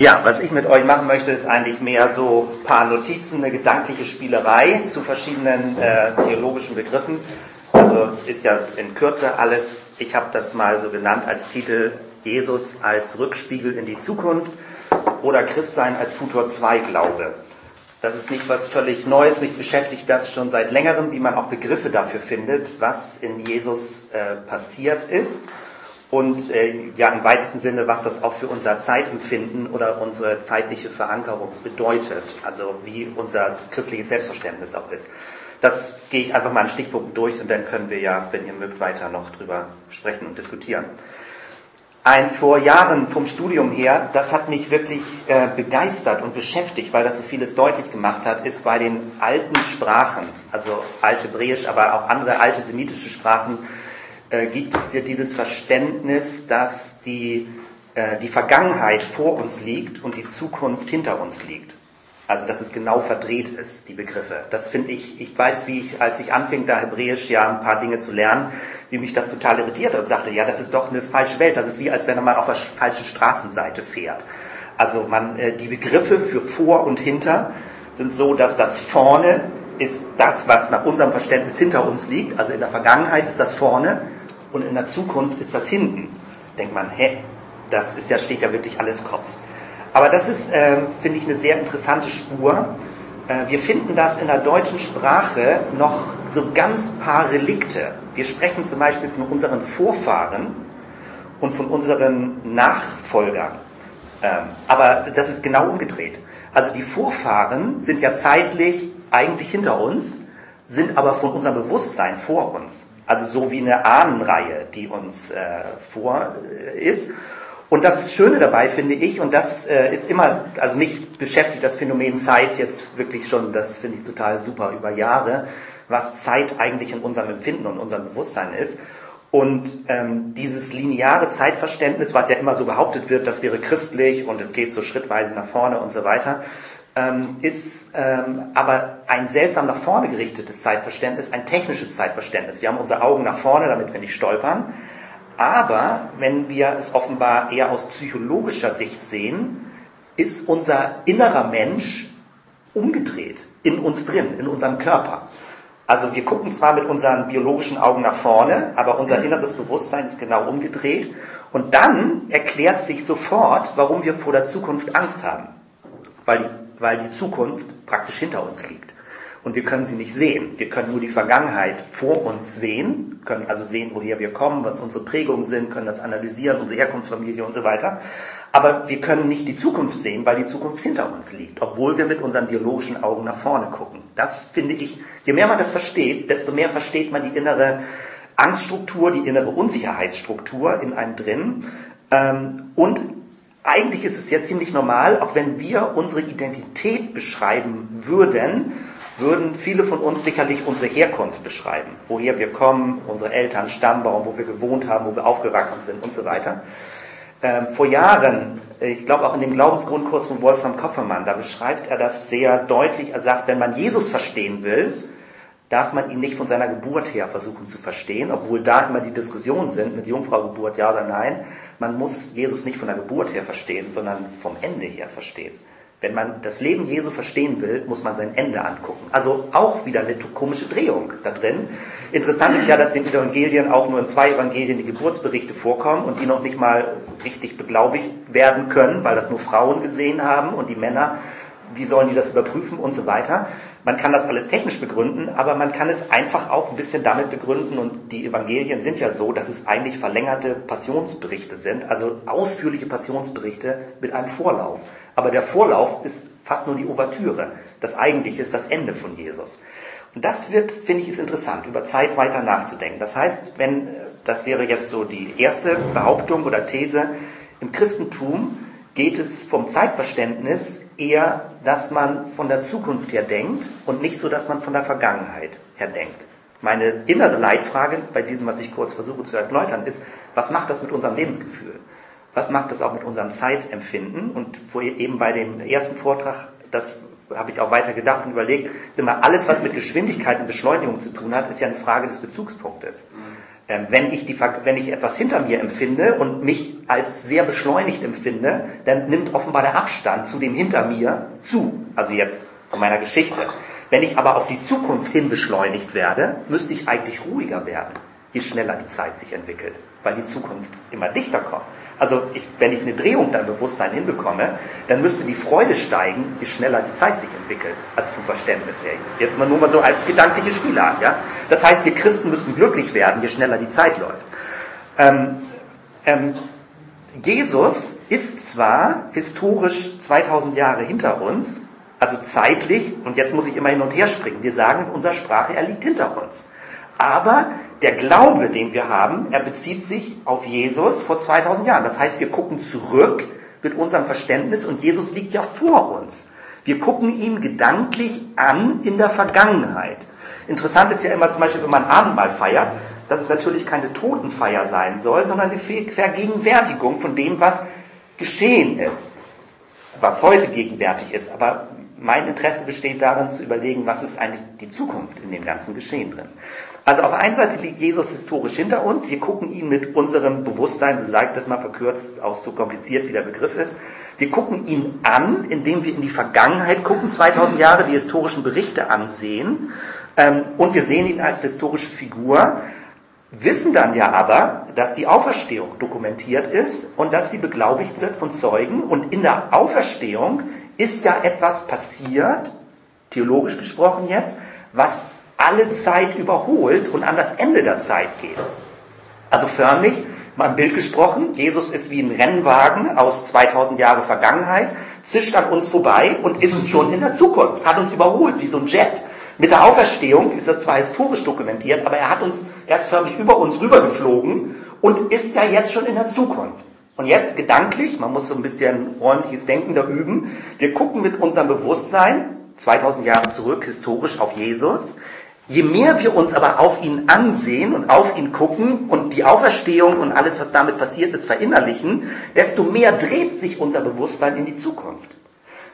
Ja, was ich mit euch machen möchte, ist eigentlich mehr so ein paar Notizen, eine gedankliche Spielerei zu verschiedenen äh, theologischen Begriffen. Also ist ja in Kürze alles, ich habe das mal so genannt als Titel Jesus als Rückspiegel in die Zukunft oder Christsein als Futur 2 Glaube. Das ist nicht was völlig Neues, mich beschäftigt das schon seit längerem, wie man auch Begriffe dafür findet, was in Jesus äh, passiert ist und äh, ja im weitesten Sinne, was das auch für unser Zeitempfinden oder unsere zeitliche Verankerung bedeutet, also wie unser christliches Selbstverständnis auch ist. Das gehe ich einfach mal in Stichpunkten durch und dann können wir ja, wenn ihr mögt, weiter noch drüber sprechen und diskutieren. Ein vor Jahren vom Studium her, das hat mich wirklich äh, begeistert und beschäftigt, weil das so vieles deutlich gemacht hat, ist bei den alten Sprachen, also althebräisch, aber auch andere alte semitische Sprachen, äh, gibt es ja dieses Verständnis, dass die, äh, die Vergangenheit vor uns liegt und die Zukunft hinter uns liegt. Also dass es genau verdreht ist, die Begriffe. Das finde ich, ich weiß, wie ich, als ich anfing, da Hebräisch ja ein paar Dinge zu lernen, wie mich das total irritiert und sagte, ja, das ist doch eine falsche Welt. Das ist wie, als wenn man auf der falschen Straßenseite fährt. Also man, äh, die Begriffe für vor und hinter sind so, dass das vorne ist das, was nach unserem Verständnis hinter uns liegt. Also in der Vergangenheit ist das vorne und in der Zukunft ist das hinten. Denkt man, hä, das ist ja, steht ja wirklich alles Kopf. Aber das ist, äh, finde ich, eine sehr interessante Spur. Äh, wir finden das in der deutschen Sprache noch so ganz paar Relikte. Wir sprechen zum Beispiel von unseren Vorfahren und von unseren Nachfolgern. Ähm, aber das ist genau umgedreht. Also die Vorfahren sind ja zeitlich eigentlich hinter uns, sind aber von unserem Bewusstsein vor uns. Also so wie eine Ahnenreihe, die uns äh, vor äh, ist. Und das Schöne dabei finde ich, und das äh, ist immer, also mich beschäftigt das Phänomen Zeit jetzt wirklich schon, das finde ich total super über Jahre, was Zeit eigentlich in unserem Empfinden und unserem Bewusstsein ist. Und ähm, dieses lineare Zeitverständnis, was ja immer so behauptet wird, das wäre christlich und es geht so schrittweise nach vorne und so weiter, ähm, ist ähm, aber ein seltsam nach vorne gerichtetes Zeitverständnis, ein technisches Zeitverständnis. Wir haben unsere Augen nach vorne, damit wir nicht stolpern. Aber wenn wir es offenbar eher aus psychologischer Sicht sehen, ist unser innerer Mensch umgedreht in uns drin, in unserem Körper. Also wir gucken zwar mit unseren biologischen Augen nach vorne, aber unser inneres Bewusstsein ist genau umgedreht. Und dann erklärt sich sofort, warum wir vor der Zukunft Angst haben. Weil die weil die Zukunft praktisch hinter uns liegt. Und wir können sie nicht sehen. Wir können nur die Vergangenheit vor uns sehen, können also sehen, woher wir kommen, was unsere Prägungen sind, können das analysieren, unsere Herkunftsfamilie und so weiter. Aber wir können nicht die Zukunft sehen, weil die Zukunft hinter uns liegt, obwohl wir mit unseren biologischen Augen nach vorne gucken. Das finde ich, je mehr man das versteht, desto mehr versteht man die innere Angststruktur, die innere Unsicherheitsstruktur in einem drin. Ähm, und eigentlich ist es ja ziemlich normal, auch wenn wir unsere Identität beschreiben würden, würden viele von uns sicherlich unsere Herkunft beschreiben. Woher wir kommen, unsere Eltern, Stammbaum, wo wir gewohnt haben, wo wir aufgewachsen sind und so weiter. Ähm, vor Jahren, ich glaube auch in dem Glaubensgrundkurs von Wolfram Kopfermann, da beschreibt er das sehr deutlich. Er sagt, wenn man Jesus verstehen will, darf man ihn nicht von seiner Geburt her versuchen zu verstehen, obwohl da immer die Diskussionen sind mit Jungfraugeburt, ja oder nein. Man muss Jesus nicht von der Geburt her verstehen, sondern vom Ende her verstehen. Wenn man das Leben Jesu verstehen will, muss man sein Ende angucken. Also auch wieder eine komische Drehung da drin. Interessant ist ja, dass in den Evangelien auch nur in zwei Evangelien die Geburtsberichte vorkommen und die noch nicht mal richtig beglaubigt werden können, weil das nur Frauen gesehen haben und die Männer wie sollen die das überprüfen und so weiter. Man kann das alles technisch begründen, aber man kann es einfach auch ein bisschen damit begründen und die Evangelien sind ja so, dass es eigentlich verlängerte Passionsberichte sind, also ausführliche Passionsberichte mit einem Vorlauf. Aber der Vorlauf ist fast nur die Ouvertüre. Das eigentliche ist das Ende von Jesus. Und das wird, finde ich, ist interessant, über Zeit weiter nachzudenken. Das heißt, wenn, das wäre jetzt so die erste Behauptung oder These, im Christentum geht es vom Zeitverständnis eher, dass man von der Zukunft her denkt und nicht so, dass man von der Vergangenheit her denkt. Meine innere Leitfrage bei diesem, was ich kurz versuche zu erläutern, ist, was macht das mit unserem Lebensgefühl? Was macht das auch mit unserem Zeitempfinden? Und vorher eben bei dem ersten Vortrag, das habe ich auch weiter gedacht und überlegt, ist immer alles, was mit Geschwindigkeit und Beschleunigung zu tun hat, ist ja eine Frage des Bezugspunktes. Ähm, wenn ich, die, wenn ich etwas hinter mir empfinde und mich als sehr beschleunigt empfinde, dann nimmt offenbar der Abstand zu dem hinter mir zu. Also jetzt von meiner Geschichte. Wenn ich aber auf die Zukunft hin beschleunigt werde, müsste ich eigentlich ruhiger werden, je schneller die Zeit sich entwickelt, weil die Zukunft immer dichter kommt. Also ich, wenn ich eine Drehung dann Bewusstsein hinbekomme, dann müsste die Freude steigen, je schneller die Zeit sich entwickelt. Also vom Verständnis her. Jetzt mal nur mal so als gedankliche Spielart. Ja? Das heißt, wir Christen müssen glücklich werden, je schneller die Zeit läuft. Ähm, ähm, Jesus ist zwar historisch 2000 Jahre hinter uns, also zeitlich, und jetzt muss ich immer hin und her springen. Wir sagen in unserer Sprache, er liegt hinter uns. Aber der Glaube, den wir haben, er bezieht sich auf Jesus vor 2000 Jahren. Das heißt, wir gucken zurück mit unserem Verständnis und Jesus liegt ja vor uns. Wir gucken ihn gedanklich an in der Vergangenheit. Interessant ist ja immer zum Beispiel, wenn man Abendmahl feiert, dass es natürlich keine Totenfeier sein soll, sondern eine Vergegenwärtigung von dem, was geschehen ist, was heute gegenwärtig ist. Aber mein Interesse besteht darin zu überlegen, was ist eigentlich die Zukunft in dem ganzen Geschehen drin. Also auf der einen Seite liegt Jesus historisch hinter uns. Wir gucken ihn mit unserem Bewusstsein, so leicht das mal verkürzt, aus so kompliziert wie der Begriff ist. Wir gucken ihn an, indem wir in die Vergangenheit gucken, 2000 Jahre die historischen Berichte ansehen. Ähm, und wir sehen ihn als historische Figur, wissen dann ja aber, dass die Auferstehung dokumentiert ist und dass sie beglaubigt wird von Zeugen. Und in der Auferstehung ist ja etwas passiert, theologisch gesprochen jetzt, was alle Zeit überholt und an das Ende der Zeit geht. Also förmlich, mal ein Bild gesprochen, Jesus ist wie ein Rennwagen aus 2000 Jahre Vergangenheit, zischt an uns vorbei und ist schon in der Zukunft, hat uns überholt, wie so ein Jet. Mit der Auferstehung ist er zwar historisch dokumentiert, aber er hat uns, er ist förmlich über uns rübergeflogen und ist ja jetzt schon in der Zukunft. Und jetzt gedanklich, man muss so ein bisschen ordentliches Denken da üben, wir gucken mit unserem Bewusstsein 2000 Jahre zurück historisch auf Jesus. Je mehr wir uns aber auf ihn ansehen und auf ihn gucken und die Auferstehung und alles, was damit passiert ist, verinnerlichen, desto mehr dreht sich unser Bewusstsein in die Zukunft.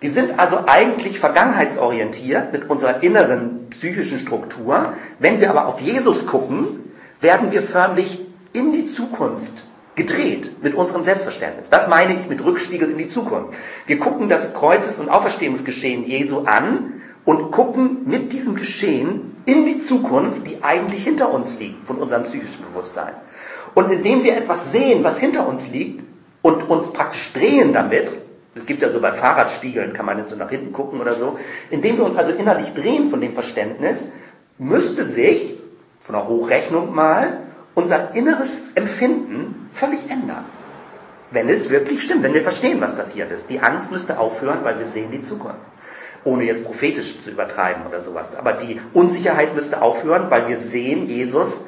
Wir sind also eigentlich vergangenheitsorientiert mit unserer inneren psychischen Struktur. Wenn wir aber auf Jesus gucken, werden wir förmlich in die Zukunft gedreht mit unserem Selbstverständnis. Das meine ich mit Rückspiegel in die Zukunft. Wir gucken das Kreuzes- und Auferstehungsgeschehen Jesu an und gucken mit diesem Geschehen in die Zukunft, die eigentlich hinter uns liegt, von unserem psychischen Bewusstsein. Und indem wir etwas sehen, was hinter uns liegt und uns praktisch drehen damit, es gibt ja so bei Fahrradspiegeln, kann man jetzt so nach hinten gucken oder so, indem wir uns also innerlich drehen von dem Verständnis, müsste sich, von der Hochrechnung mal, unser inneres Empfinden völlig ändern. Wenn es wirklich stimmt, wenn wir verstehen, was passiert ist. Die Angst müsste aufhören, weil wir sehen die Zukunft ohne jetzt prophetisch zu übertreiben oder sowas. Aber die Unsicherheit müsste aufhören, weil wir sehen Jesus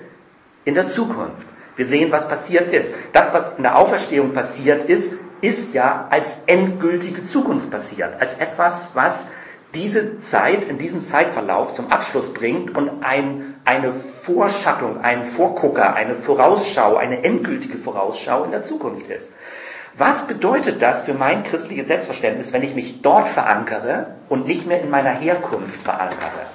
in der Zukunft. Wir sehen, was passiert ist. Das, was in der Auferstehung passiert ist, ist ja als endgültige Zukunft passiert. Als etwas, was diese Zeit in diesem Zeitverlauf zum Abschluss bringt und ein, eine Vorschattung, ein Vorgucker, eine Vorausschau, eine endgültige Vorausschau in der Zukunft ist. Was bedeutet das für mein christliches Selbstverständnis, wenn ich mich dort verankere und nicht mehr in meiner Herkunft verankere?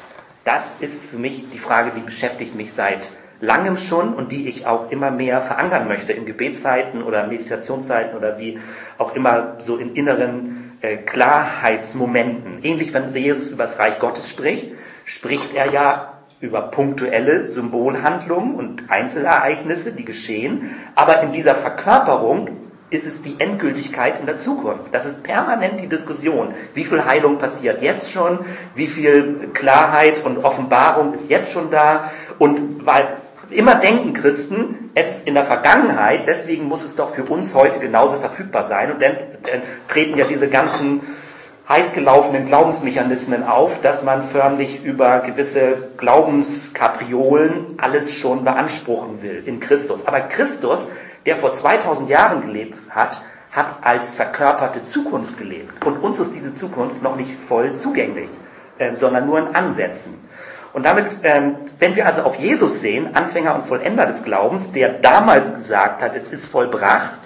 Das ist für mich die Frage, die beschäftigt mich seit langem schon und die ich auch immer mehr verankern möchte in Gebetszeiten oder Meditationszeiten oder wie auch immer so in inneren äh, Klarheitsmomenten. Ähnlich, wenn Jesus über das Reich Gottes spricht, spricht er ja über punktuelle Symbolhandlungen und Einzelereignisse, die geschehen, aber in dieser Verkörperung ist es die Endgültigkeit in der Zukunft. Das ist permanent die Diskussion. Wie viel Heilung passiert jetzt schon? Wie viel Klarheit und Offenbarung ist jetzt schon da? Und weil immer denken Christen, es ist in der Vergangenheit, deswegen muss es doch für uns heute genauso verfügbar sein. Und dann, dann treten ja diese ganzen heiß gelaufenen Glaubensmechanismen auf, dass man förmlich über gewisse Glaubenskapriolen alles schon beanspruchen will in Christus. Aber Christus der vor 2000 Jahren gelebt hat, hat als verkörperte Zukunft gelebt. Und uns ist diese Zukunft noch nicht voll zugänglich, äh, sondern nur in Ansätzen. Und damit, ähm, wenn wir also auf Jesus sehen, Anfänger und Vollender des Glaubens, der damals gesagt hat, es ist vollbracht,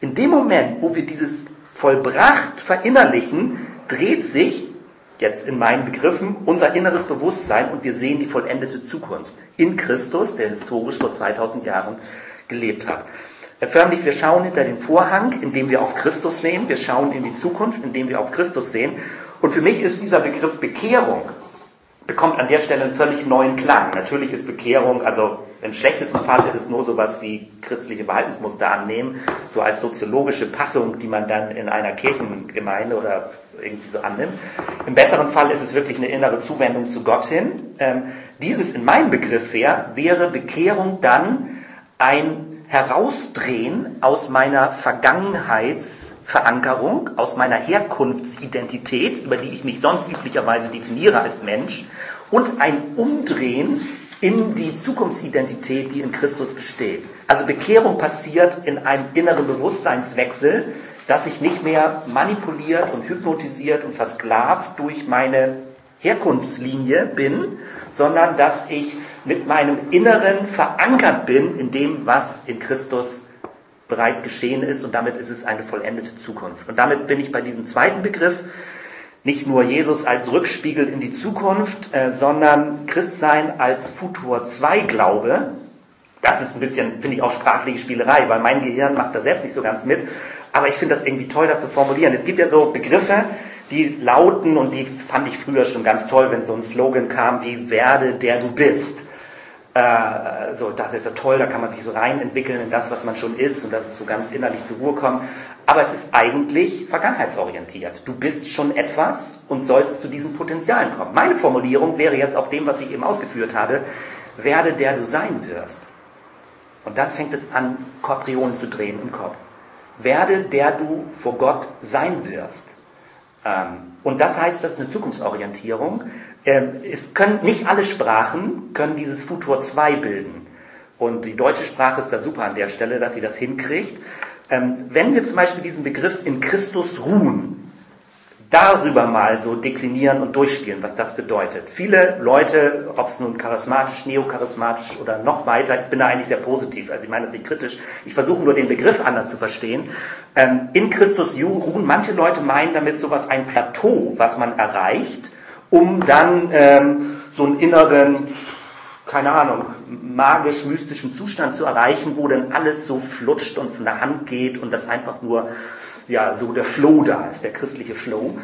in dem Moment, wo wir dieses vollbracht verinnerlichen, dreht sich jetzt in meinen Begriffen, unser inneres Bewusstsein und wir sehen die vollendete Zukunft in Christus, der historisch vor 2000 Jahren gelebt hat. Förmlich, wir schauen hinter den Vorhang, indem wir auf Christus sehen. Wir schauen in die Zukunft, indem wir auf Christus sehen. Und für mich ist dieser Begriff Bekehrung, bekommt an der Stelle einen völlig neuen Klang. Natürlich ist Bekehrung, also im schlechtesten Fall ist es nur sowas wie christliche Verhaltensmuster annehmen, so als soziologische Passung, die man dann in einer Kirchengemeinde oder irgendwie so annimmt. Im besseren Fall ist es wirklich eine innere Zuwendung zu Gott hin. Ähm, dieses in meinem Begriff wäre, wäre Bekehrung dann ein Herausdrehen aus meiner Vergangenheitsverankerung, aus meiner Herkunftsidentität, über die ich mich sonst üblicherweise definiere als Mensch, und ein Umdrehen in die Zukunftsidentität, die in Christus besteht. Also Bekehrung passiert in einem inneren Bewusstseinswechsel, dass ich nicht mehr manipuliert und hypnotisiert und versklavt durch meine Herkunftslinie bin, sondern dass ich mit meinem Inneren verankert bin in dem, was in Christus bereits geschehen ist und damit ist es eine vollendete Zukunft. Und damit bin ich bei diesem zweiten Begriff, nicht nur Jesus als Rückspiegel in die Zukunft, äh, sondern Christsein als Futur 2 Glaube. Das ist ein bisschen, finde ich, auch sprachliche Spielerei, weil mein Gehirn macht da selbst nicht so ganz mit. Aber ich finde das irgendwie toll, das zu formulieren. Es gibt ja so Begriffe, die lauten, und die fand ich früher schon ganz toll, wenn so ein Slogan kam wie werde der du bist. Äh, so, das ist ja toll, da kann man sich so rein entwickeln in das, was man schon ist und dass es so ganz innerlich zur Ruhe kommt. Aber es ist eigentlich vergangenheitsorientiert. Du bist schon etwas und sollst zu diesen Potenzialen kommen. Meine Formulierung wäre jetzt auf dem, was ich eben ausgeführt habe, werde der du sein wirst. Und dann fängt es an, Korprionen zu drehen im Kopf. Werde der du vor Gott sein wirst. Ähm, und das heißt, das ist eine Zukunftsorientierung. Ähm, es können nicht alle Sprachen können dieses Futur 2 bilden. Und die deutsche Sprache ist da super an der Stelle, dass sie das hinkriegt. Ähm, wenn wir zum Beispiel diesen Begriff in Christus ruhen, darüber mal so deklinieren und durchspielen, was das bedeutet. Viele Leute, ob es nun charismatisch, neocharismatisch oder noch weiter, ich bin da eigentlich sehr positiv, also ich meine das nicht kritisch, ich versuche nur den Begriff anders zu verstehen. Ähm, in Christus ruhen, manche Leute meinen damit sowas ein Plateau, was man erreicht, um dann ähm, so einen inneren, keine Ahnung, magisch-mystischen Zustand zu erreichen, wo dann alles so flutscht und von der Hand geht und das einfach nur ja so der Flow da ist, der christliche Flow.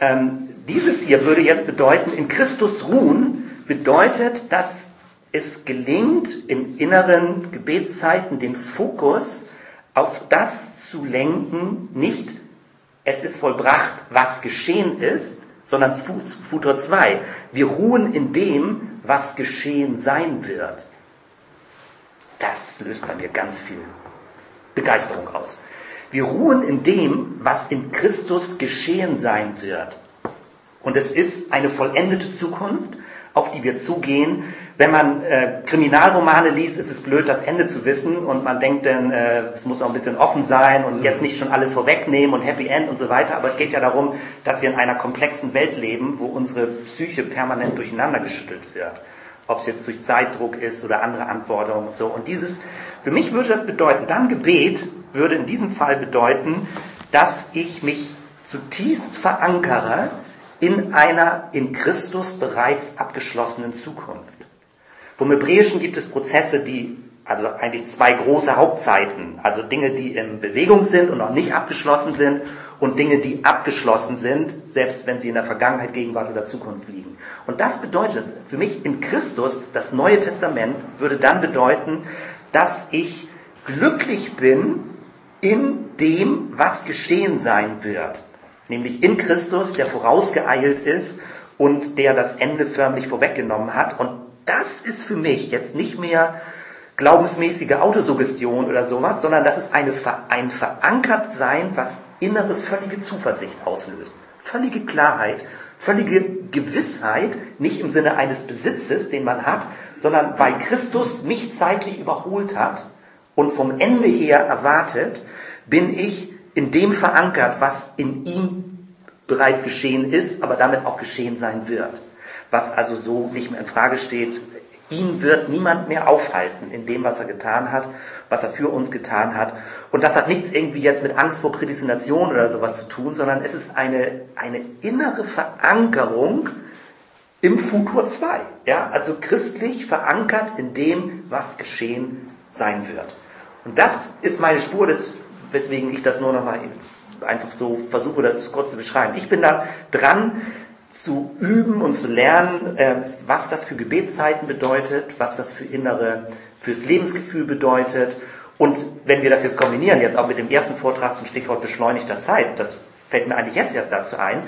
Ähm, dieses hier würde jetzt bedeuten, in Christus ruhen bedeutet, dass es gelingt, in inneren Gebetszeiten den Fokus auf das zu lenken, nicht es ist vollbracht, was geschehen ist, sondern Futur 2. Wir ruhen in dem, was geschehen sein wird. Das löst bei mir ganz viel Begeisterung aus. Wir ruhen in dem, was in Christus geschehen sein wird. Und es ist eine vollendete Zukunft, auf die wir zugehen. Wenn man äh, Kriminalromane liest, ist es blöd, das Ende zu wissen und man denkt dann, äh, es muss auch ein bisschen offen sein und jetzt nicht schon alles vorwegnehmen und Happy End und so weiter. Aber es geht ja darum, dass wir in einer komplexen Welt leben, wo unsere Psyche permanent durcheinander geschüttelt wird. Ob es jetzt durch Zeitdruck ist oder andere Anforderungen und so. Und dieses, für mich würde das bedeuten, dann Gebet würde in diesem Fall bedeuten, dass ich mich zutiefst verankere in einer in Christus bereits abgeschlossenen Zukunft. Vom Hebräischen gibt es Prozesse, die, also eigentlich zwei große Hauptzeiten, also Dinge, die in Bewegung sind und noch nicht abgeschlossen sind und Dinge, die abgeschlossen sind, selbst wenn sie in der Vergangenheit, Gegenwart oder Zukunft liegen. Und das bedeutet, für mich in Christus, das Neue Testament würde dann bedeuten, dass ich glücklich bin in dem, was geschehen sein wird. Nämlich in Christus, der vorausgeeilt ist und der das Ende förmlich vorweggenommen hat. Und das ist für mich jetzt nicht mehr glaubensmäßige Autosuggestion oder sowas, sondern das ist eine, ein Verankertsein, was innere völlige Zuversicht auslöst. Völlige Klarheit, völlige Gewissheit, nicht im Sinne eines Besitzes, den man hat, sondern weil Christus mich zeitlich überholt hat und vom Ende her erwartet, bin ich in dem verankert, was in ihm bereits geschehen ist, aber damit auch geschehen sein wird. was also so nicht mehr in Frage steht. Ihn wird niemand mehr aufhalten in dem, was er getan hat, was er für uns getan hat. Und das hat nichts irgendwie jetzt mit Angst vor Prädestination oder sowas zu tun, sondern es ist eine, eine innere Verankerung im Futur 2. Ja, also christlich verankert in dem, was geschehen sein wird. Und das ist meine Spur, des, weswegen ich das nur noch mal einfach so versuche, das kurz zu beschreiben. Ich bin da dran, zu üben und zu lernen, äh, was das für Gebetszeiten bedeutet, was das für innere, fürs Lebensgefühl bedeutet. Und wenn wir das jetzt kombinieren, jetzt auch mit dem ersten Vortrag zum Stichwort beschleunigter Zeit, das fällt mir eigentlich jetzt erst dazu ein,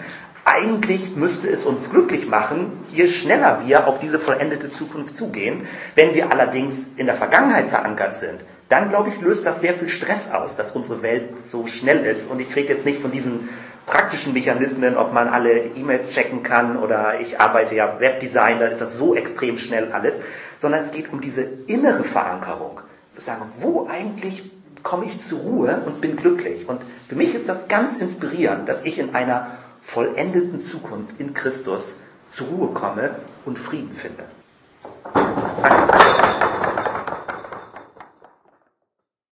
eigentlich müsste es uns glücklich machen, je schneller wir auf diese vollendete Zukunft zugehen. Wenn wir allerdings in der Vergangenheit verankert sind, dann glaube ich, löst das sehr viel Stress aus, dass unsere Welt so schnell ist. Und ich rede jetzt nicht von diesen praktischen Mechanismen, ob man alle E-Mails checken kann oder ich arbeite ja Webdesign, da ist das so extrem schnell alles, sondern es geht um diese innere Verankerung. Sagen, wo eigentlich komme ich zur Ruhe und bin glücklich? Und für mich ist das ganz inspirierend, dass ich in einer vollendeten Zukunft in Christus zur Ruhe komme und Frieden finde.